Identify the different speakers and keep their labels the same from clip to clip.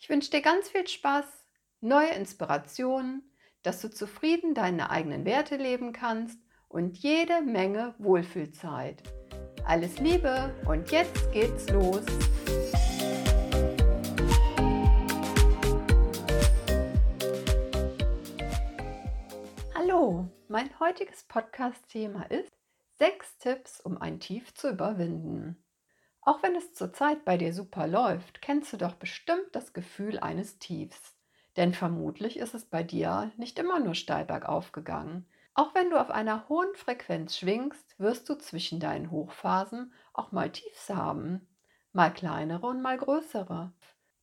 Speaker 1: Ich wünsche dir ganz viel Spaß, neue Inspirationen, dass du zufrieden deine eigenen Werte leben kannst und jede Menge Wohlfühlzeit. Alles Liebe und jetzt geht's los. Hallo, mein heutiges Podcast-Thema ist sechs Tipps, um ein Tief zu überwinden. Auch wenn es zurzeit bei dir super läuft, kennst du doch bestimmt das Gefühl eines Tiefs. Denn vermutlich ist es bei dir nicht immer nur steil bergauf gegangen. Auch wenn du auf einer hohen Frequenz schwingst, wirst du zwischen deinen Hochphasen auch mal Tiefs haben. Mal kleinere und mal größere.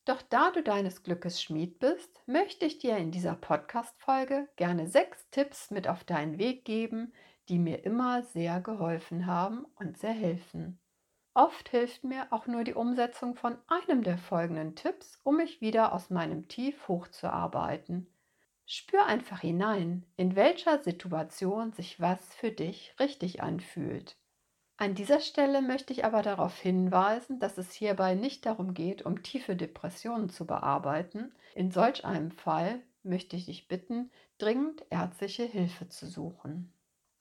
Speaker 1: Doch da du deines Glückes Schmied bist, möchte ich dir in dieser Podcast-Folge gerne sechs Tipps mit auf deinen Weg geben, die mir immer sehr geholfen haben und sehr helfen. Oft hilft mir auch nur die Umsetzung von einem der folgenden Tipps, um mich wieder aus meinem Tief hochzuarbeiten. Spür einfach hinein, in welcher Situation sich was für dich richtig anfühlt. An dieser Stelle möchte ich aber darauf hinweisen, dass es hierbei nicht darum geht, um tiefe Depressionen zu bearbeiten. In solch einem Fall möchte ich dich bitten, dringend ärztliche Hilfe zu suchen.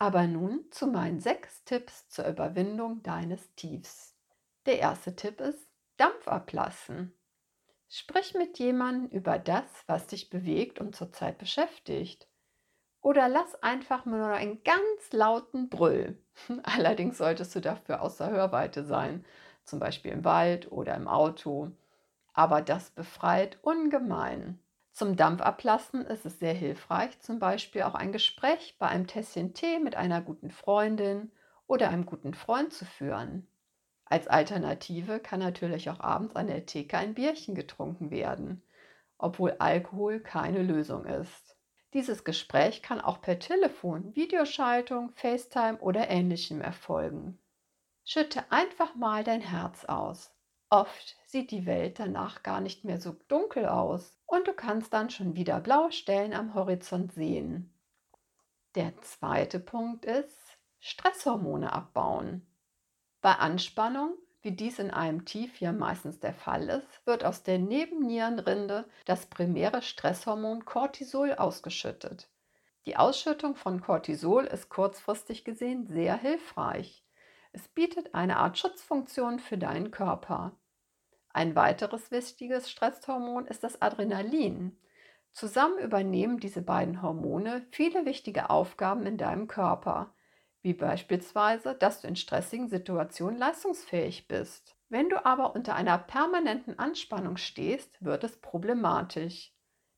Speaker 1: Aber nun zu meinen sechs Tipps zur Überwindung deines Tiefs. Der erste Tipp ist Dampf ablassen. Sprich mit jemandem über das, was dich bewegt und zurzeit beschäftigt. Oder lass einfach nur einen ganz lauten Brüll. Allerdings solltest du dafür außer Hörweite sein, zum Beispiel im Wald oder im Auto. Aber das befreit ungemein. Zum Dampfablassen ist es sehr hilfreich, zum Beispiel auch ein Gespräch bei einem Tässchen Tee mit einer guten Freundin oder einem guten Freund zu führen. Als Alternative kann natürlich auch abends an der Theke ein Bierchen getrunken werden, obwohl Alkohol keine Lösung ist. Dieses Gespräch kann auch per Telefon, Videoschaltung, FaceTime oder ähnlichem erfolgen. Schütte einfach mal dein Herz aus. Oft sieht die Welt danach gar nicht mehr so dunkel aus und du kannst dann schon wieder blaue Stellen am Horizont sehen. Der zweite Punkt ist Stresshormone abbauen. Bei Anspannung wie dies in einem Tief ja meistens der Fall ist, wird aus der Nebennierenrinde das primäre Stresshormon Cortisol ausgeschüttet. Die Ausschüttung von Cortisol ist kurzfristig gesehen sehr hilfreich. Es bietet eine Art Schutzfunktion für deinen Körper. Ein weiteres wichtiges Stresshormon ist das Adrenalin. Zusammen übernehmen diese beiden Hormone viele wichtige Aufgaben in deinem Körper wie beispielsweise, dass du in stressigen Situationen leistungsfähig bist. Wenn du aber unter einer permanenten Anspannung stehst, wird es problematisch.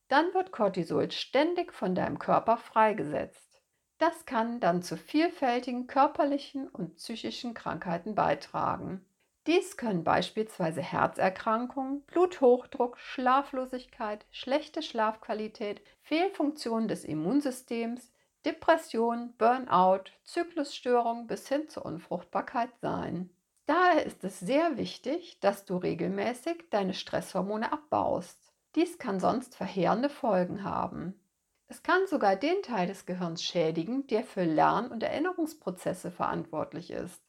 Speaker 1: Dann wird Cortisol ständig von deinem Körper freigesetzt. Das kann dann zu vielfältigen körperlichen und psychischen Krankheiten beitragen. Dies können beispielsweise Herzerkrankungen, Bluthochdruck, Schlaflosigkeit, schlechte Schlafqualität, Fehlfunktionen des Immunsystems, Depression, Burnout, Zyklusstörung bis hin zur Unfruchtbarkeit sein. Daher ist es sehr wichtig, dass du regelmäßig deine Stresshormone abbaust. Dies kann sonst verheerende Folgen haben. Es kann sogar den Teil des Gehirns schädigen, der für Lern- und Erinnerungsprozesse verantwortlich ist.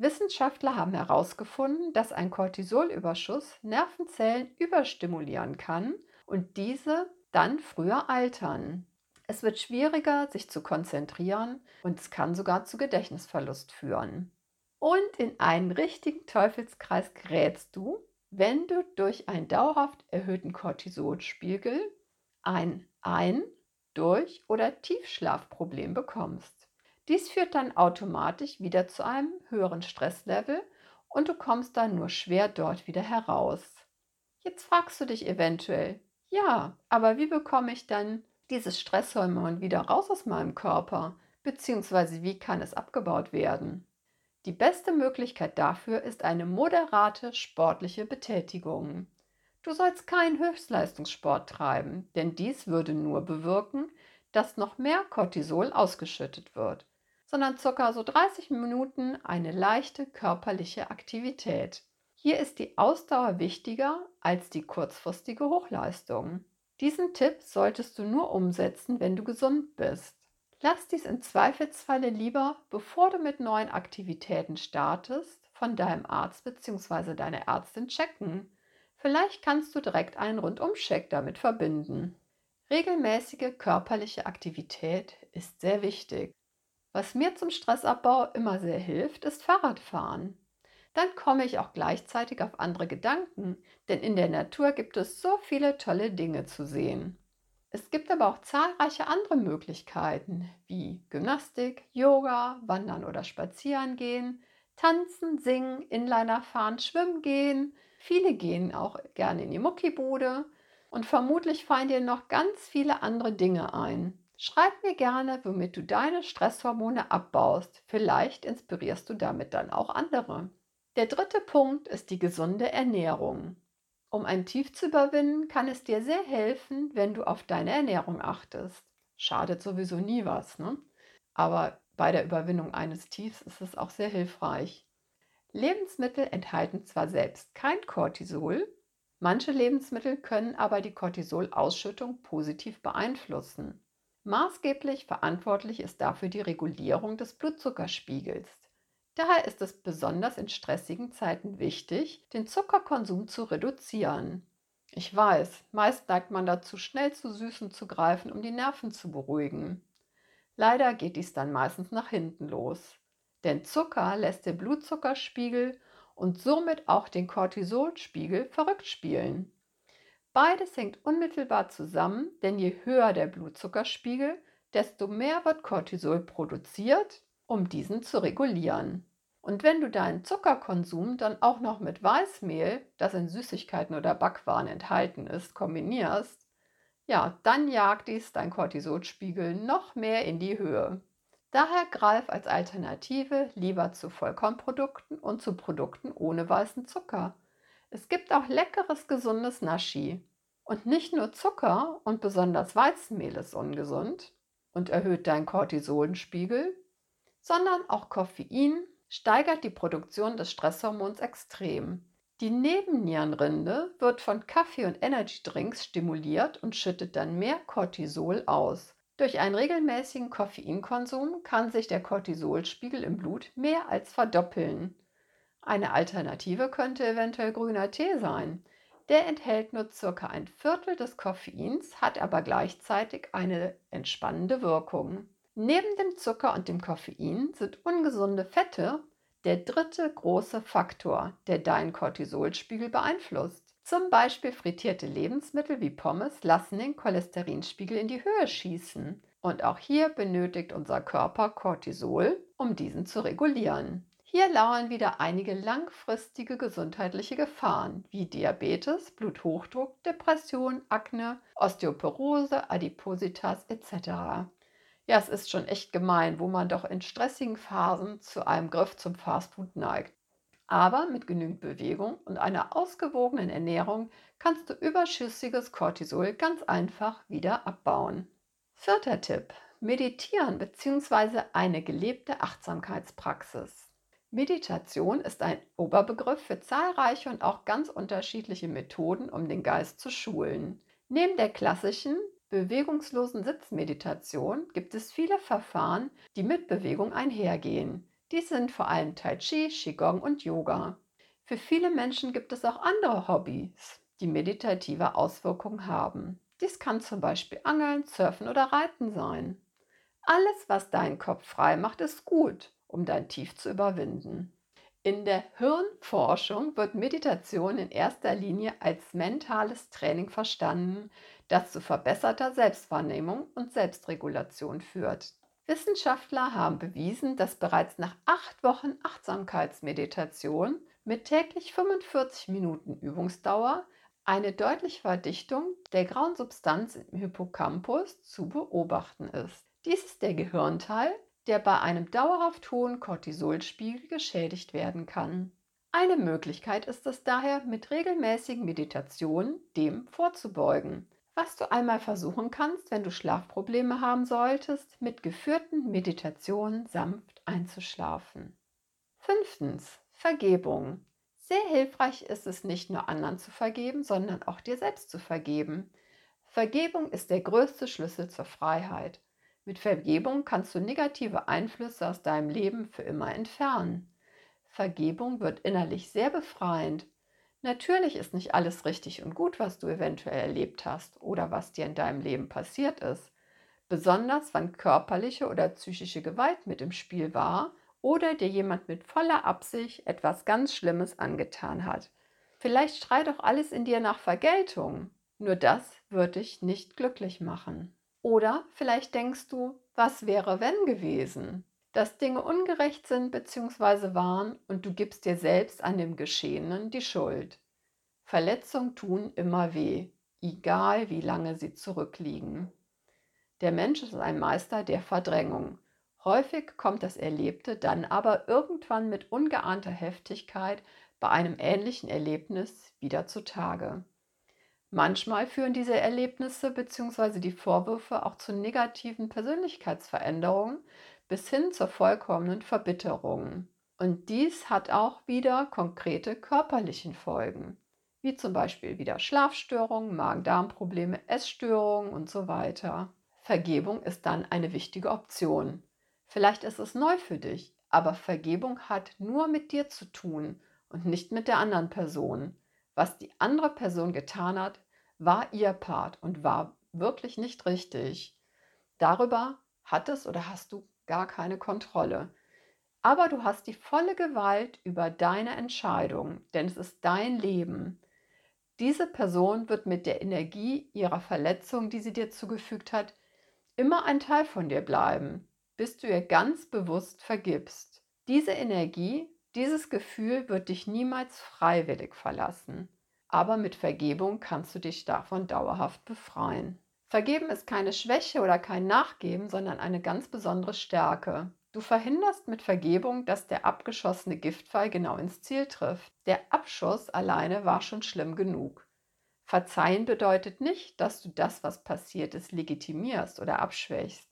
Speaker 1: Wissenschaftler haben herausgefunden, dass ein Cortisolüberschuss Nervenzellen überstimulieren kann und diese dann früher altern. Es wird schwieriger, sich zu konzentrieren und es kann sogar zu Gedächtnisverlust führen. Und in einen richtigen Teufelskreis gerätst du, wenn du durch einen dauerhaft erhöhten Cortisolspiegel ein Ein-, Durch- oder Tiefschlafproblem bekommst. Dies führt dann automatisch wieder zu einem höheren Stresslevel und du kommst dann nur schwer dort wieder heraus. Jetzt fragst du dich eventuell, ja, aber wie bekomme ich dann dieses Stresshormon wieder raus aus meinem Körper? Beziehungsweise wie kann es abgebaut werden? Die beste Möglichkeit dafür ist eine moderate sportliche Betätigung. Du sollst keinen Höchstleistungssport treiben, denn dies würde nur bewirken, dass noch mehr Cortisol ausgeschüttet wird, sondern ca. so 30 Minuten eine leichte körperliche Aktivität. Hier ist die Ausdauer wichtiger als die kurzfristige Hochleistung. Diesen Tipp solltest du nur umsetzen, wenn du gesund bist. Lass dies im Zweifelsfalle lieber, bevor du mit neuen Aktivitäten startest, von deinem Arzt bzw. deiner Ärztin checken. Vielleicht kannst du direkt einen Rundumcheck damit verbinden. Regelmäßige körperliche Aktivität ist sehr wichtig. Was mir zum Stressabbau immer sehr hilft, ist Fahrradfahren. Dann komme ich auch gleichzeitig auf andere Gedanken, denn in der Natur gibt es so viele tolle Dinge zu sehen. Es gibt aber auch zahlreiche andere Möglichkeiten wie Gymnastik, Yoga, Wandern oder Spazieren gehen, Tanzen, Singen, Inliner fahren, Schwimmen gehen. Viele gehen auch gerne in die Muckibude und vermutlich fallen dir noch ganz viele andere Dinge ein. Schreib mir gerne, womit du deine Stresshormone abbaust. Vielleicht inspirierst du damit dann auch andere. Der dritte Punkt ist die gesunde Ernährung. Um ein Tief zu überwinden, kann es dir sehr helfen, wenn du auf deine Ernährung achtest. Schadet sowieso nie was, ne? Aber bei der Überwindung eines Tiefs ist es auch sehr hilfreich. Lebensmittel enthalten zwar selbst kein Cortisol, Manche Lebensmittel können aber die Cortisolausschüttung positiv beeinflussen. Maßgeblich verantwortlich ist dafür die Regulierung des Blutzuckerspiegels. Daher ist es besonders in stressigen Zeiten wichtig, den Zuckerkonsum zu reduzieren. Ich weiß, meist neigt man dazu, schnell zu Süßen zu greifen, um die Nerven zu beruhigen. Leider geht dies dann meistens nach hinten los. Denn Zucker lässt den Blutzuckerspiegel und somit auch den Cortisolspiegel verrückt spielen. Beides hängt unmittelbar zusammen, denn je höher der Blutzuckerspiegel, desto mehr wird Cortisol produziert, um diesen zu regulieren. Und wenn du deinen Zuckerkonsum dann auch noch mit Weißmehl, das in Süßigkeiten oder Backwaren enthalten ist, kombinierst, ja, dann jagt dies dein Cortisolspiegel noch mehr in die Höhe. Daher greif als Alternative lieber zu Vollkornprodukten und zu Produkten ohne weißen Zucker. Es gibt auch leckeres, gesundes Naschi. Und nicht nur Zucker und besonders Weizenmehl ist ungesund und erhöht deinen Cortisolenspiegel, sondern auch Koffein steigert die Produktion des Stresshormons extrem. Die Nebennierenrinde wird von Kaffee und Energydrinks stimuliert und schüttet dann mehr Cortisol aus. Durch einen regelmäßigen Koffeinkonsum kann sich der Cortisolspiegel im Blut mehr als verdoppeln. Eine Alternative könnte eventuell grüner Tee sein. Der enthält nur circa ein Viertel des Koffeins, hat aber gleichzeitig eine entspannende Wirkung. Neben dem Zucker und dem Koffein sind ungesunde Fette der dritte große Faktor, der deinen Cortisolspiegel beeinflusst. Zum Beispiel frittierte Lebensmittel wie Pommes lassen den Cholesterinspiegel in die Höhe schießen. Und auch hier benötigt unser Körper Cortisol, um diesen zu regulieren. Hier lauern wieder einige langfristige gesundheitliche Gefahren wie Diabetes, Bluthochdruck, Depression, Akne, Osteoporose, Adipositas etc. Ja, es ist schon echt gemein, wo man doch in stressigen Phasen zu einem Griff zum Fastfood neigt. Aber mit genügend Bewegung und einer ausgewogenen Ernährung kannst du überschüssiges Cortisol ganz einfach wieder abbauen. Vierter Tipp. Meditieren bzw. eine gelebte Achtsamkeitspraxis. Meditation ist ein Oberbegriff für zahlreiche und auch ganz unterschiedliche Methoden, um den Geist zu schulen. Neben der klassischen bewegungslosen Sitzmeditation gibt es viele Verfahren, die mit Bewegung einhergehen. Dies sind vor allem Tai Chi, Qigong und Yoga. Für viele Menschen gibt es auch andere Hobbys, die meditative Auswirkungen haben. Dies kann zum Beispiel Angeln, Surfen oder Reiten sein. Alles, was deinen Kopf frei macht, ist gut, um dein Tief zu überwinden. In der Hirnforschung wird Meditation in erster Linie als mentales Training verstanden, das zu verbesserter Selbstwahrnehmung und Selbstregulation führt. Wissenschaftler haben bewiesen, dass bereits nach acht Wochen Achtsamkeitsmeditation mit täglich 45 Minuten Übungsdauer eine deutliche Verdichtung der grauen Substanz im Hippocampus zu beobachten ist. Dies ist der Gehirnteil, der bei einem dauerhaft hohen Cortisolspiegel geschädigt werden kann. Eine Möglichkeit ist es daher, mit regelmäßigen Meditationen dem vorzubeugen. Was du einmal versuchen kannst, wenn du Schlafprobleme haben solltest, mit geführten Meditationen sanft einzuschlafen. Fünftens. Vergebung. Sehr hilfreich ist es nicht nur anderen zu vergeben, sondern auch dir selbst zu vergeben. Vergebung ist der größte Schlüssel zur Freiheit. Mit Vergebung kannst du negative Einflüsse aus deinem Leben für immer entfernen. Vergebung wird innerlich sehr befreiend. Natürlich ist nicht alles richtig und gut, was du eventuell erlebt hast oder was dir in deinem Leben passiert ist. Besonders wann körperliche oder psychische Gewalt mit im Spiel war oder dir jemand mit voller Absicht etwas ganz Schlimmes angetan hat. Vielleicht schreit doch alles in dir nach Vergeltung. Nur das wird dich nicht glücklich machen. Oder vielleicht denkst du, was wäre wenn gewesen? Dass Dinge ungerecht sind bzw. waren und du gibst dir selbst an dem Geschehenen die Schuld. Verletzungen tun immer weh, egal wie lange sie zurückliegen. Der Mensch ist ein Meister der Verdrängung. Häufig kommt das Erlebte dann aber irgendwann mit ungeahnter Heftigkeit bei einem ähnlichen Erlebnis wieder zutage. Manchmal führen diese Erlebnisse bzw. die Vorwürfe auch zu negativen Persönlichkeitsveränderungen bis hin zur vollkommenen Verbitterung. Und dies hat auch wieder konkrete körperlichen Folgen, wie zum Beispiel wieder Schlafstörungen, Magen-Darm-Probleme, Essstörungen und so weiter. Vergebung ist dann eine wichtige Option. Vielleicht ist es neu für dich, aber Vergebung hat nur mit dir zu tun und nicht mit der anderen Person. Was die andere Person getan hat, war ihr Part und war wirklich nicht richtig. Darüber hattest oder hast du gar keine Kontrolle. Aber du hast die volle Gewalt über deine Entscheidung, denn es ist dein Leben. Diese Person wird mit der Energie ihrer Verletzung, die sie dir zugefügt hat, immer ein Teil von dir bleiben, bis du ihr ganz bewusst vergibst. Diese Energie, dieses Gefühl wird dich niemals freiwillig verlassen aber mit Vergebung kannst du dich davon dauerhaft befreien. Vergeben ist keine Schwäche oder kein Nachgeben, sondern eine ganz besondere Stärke. Du verhinderst mit Vergebung, dass der abgeschossene Giftpfeil genau ins Ziel trifft. Der Abschuss alleine war schon schlimm genug. Verzeihen bedeutet nicht, dass du das, was passiert ist, legitimierst oder abschwächst.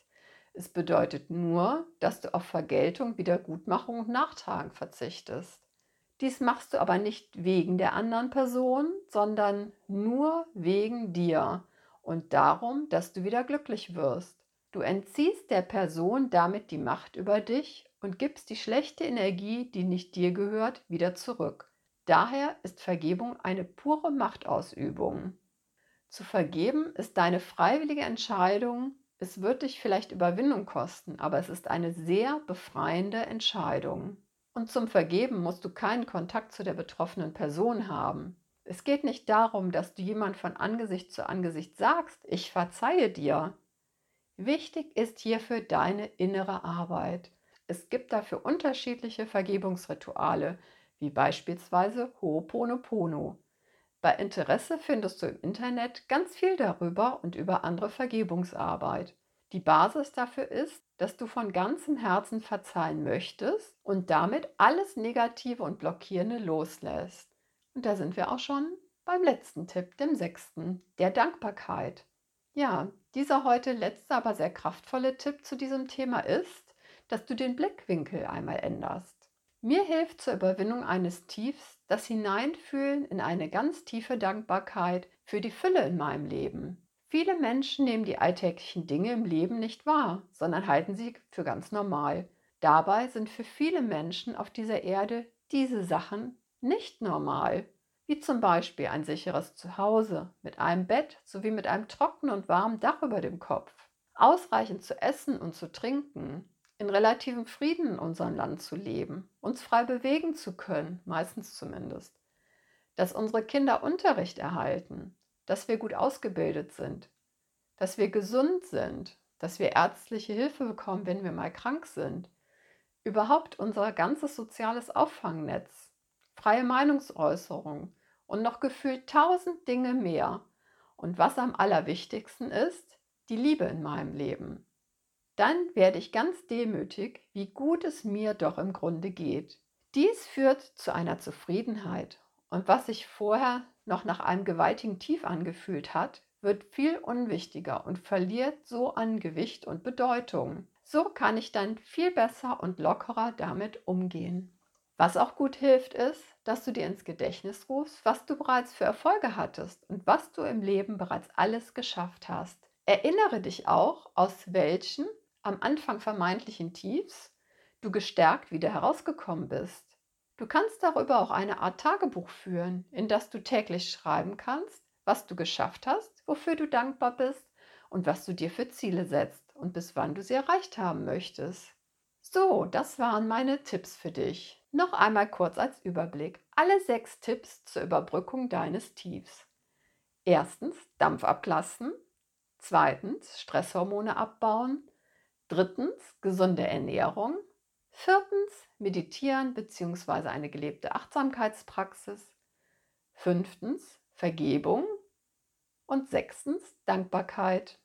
Speaker 1: Es bedeutet nur, dass du auf Vergeltung, Wiedergutmachung und Nachtragen verzichtest. Dies machst du aber nicht wegen der anderen Person, sondern nur wegen dir und darum, dass du wieder glücklich wirst. Du entziehst der Person damit die Macht über dich und gibst die schlechte Energie, die nicht dir gehört, wieder zurück. Daher ist Vergebung eine pure Machtausübung. Zu vergeben ist deine freiwillige Entscheidung. Es wird dich vielleicht Überwindung kosten, aber es ist eine sehr befreiende Entscheidung. Und zum Vergeben musst du keinen Kontakt zu der betroffenen Person haben. Es geht nicht darum, dass du jemand von Angesicht zu Angesicht sagst, ich verzeihe dir. Wichtig ist hierfür deine innere Arbeit. Es gibt dafür unterschiedliche Vergebungsrituale, wie beispielsweise Ho'oponopono. Bei Interesse findest du im Internet ganz viel darüber und über andere Vergebungsarbeit. Die Basis dafür ist, dass du von ganzem Herzen verzeihen möchtest und damit alles Negative und Blockierende loslässt. Und da sind wir auch schon beim letzten Tipp, dem sechsten, der Dankbarkeit. Ja, dieser heute letzte, aber sehr kraftvolle Tipp zu diesem Thema ist, dass du den Blickwinkel einmal änderst. Mir hilft zur Überwindung eines Tiefs das Hineinfühlen in eine ganz tiefe Dankbarkeit für die Fülle in meinem Leben. Viele Menschen nehmen die alltäglichen Dinge im Leben nicht wahr, sondern halten sie für ganz normal. Dabei sind für viele Menschen auf dieser Erde diese Sachen nicht normal, wie zum Beispiel ein sicheres Zuhause mit einem Bett sowie mit einem trockenen und warmen Dach über dem Kopf, ausreichend zu essen und zu trinken, in relativem Frieden in unserem Land zu leben, uns frei bewegen zu können, meistens zumindest, dass unsere Kinder Unterricht erhalten, dass wir gut ausgebildet sind, dass wir gesund sind, dass wir ärztliche Hilfe bekommen, wenn wir mal krank sind. Überhaupt unser ganzes soziales Auffangnetz, freie Meinungsäußerung und noch gefühlt tausend Dinge mehr. Und was am allerwichtigsten ist, die Liebe in meinem Leben. Dann werde ich ganz demütig, wie gut es mir doch im Grunde geht. Dies führt zu einer Zufriedenheit und was sich vorher noch nach einem gewaltigen Tief angefühlt hat, wird viel unwichtiger und verliert so an Gewicht und Bedeutung. So kann ich dann viel besser und lockerer damit umgehen. Was auch gut hilft, ist, dass du dir ins Gedächtnis rufst, was du bereits für Erfolge hattest und was du im Leben bereits alles geschafft hast. Erinnere dich auch, aus welchen am Anfang vermeintlichen Tiefs du gestärkt wieder herausgekommen bist. Du kannst darüber auch eine Art Tagebuch führen, in das du täglich schreiben kannst, was du geschafft hast, wofür du dankbar bist und was du dir für Ziele setzt und bis wann du sie erreicht haben möchtest. So, das waren meine Tipps für dich. Noch einmal kurz als Überblick. Alle sechs Tipps zur Überbrückung deines Tiefs. Erstens Dampf ablassen. Zweitens Stresshormone abbauen. Drittens gesunde Ernährung. Viertens Meditieren bzw. eine gelebte Achtsamkeitspraxis. Fünftens Vergebung. Und sechstens Dankbarkeit.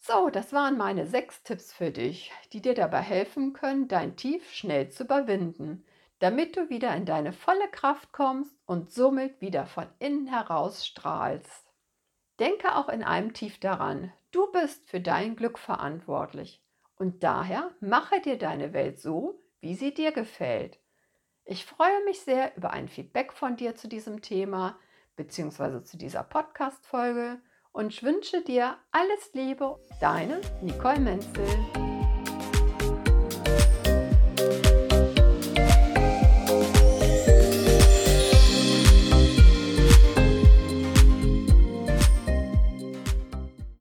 Speaker 1: So, das waren meine sechs Tipps für dich, die dir dabei helfen können, dein Tief schnell zu überwinden damit du wieder in deine volle Kraft kommst und somit wieder von innen heraus strahlst. Denke auch in einem Tief daran, du bist für dein Glück verantwortlich und daher mache dir deine Welt so, wie sie dir gefällt. Ich freue mich sehr über ein Feedback von dir zu diesem Thema bzw. zu dieser Podcast-Folge und wünsche dir alles Liebe, deine Nicole Menzel.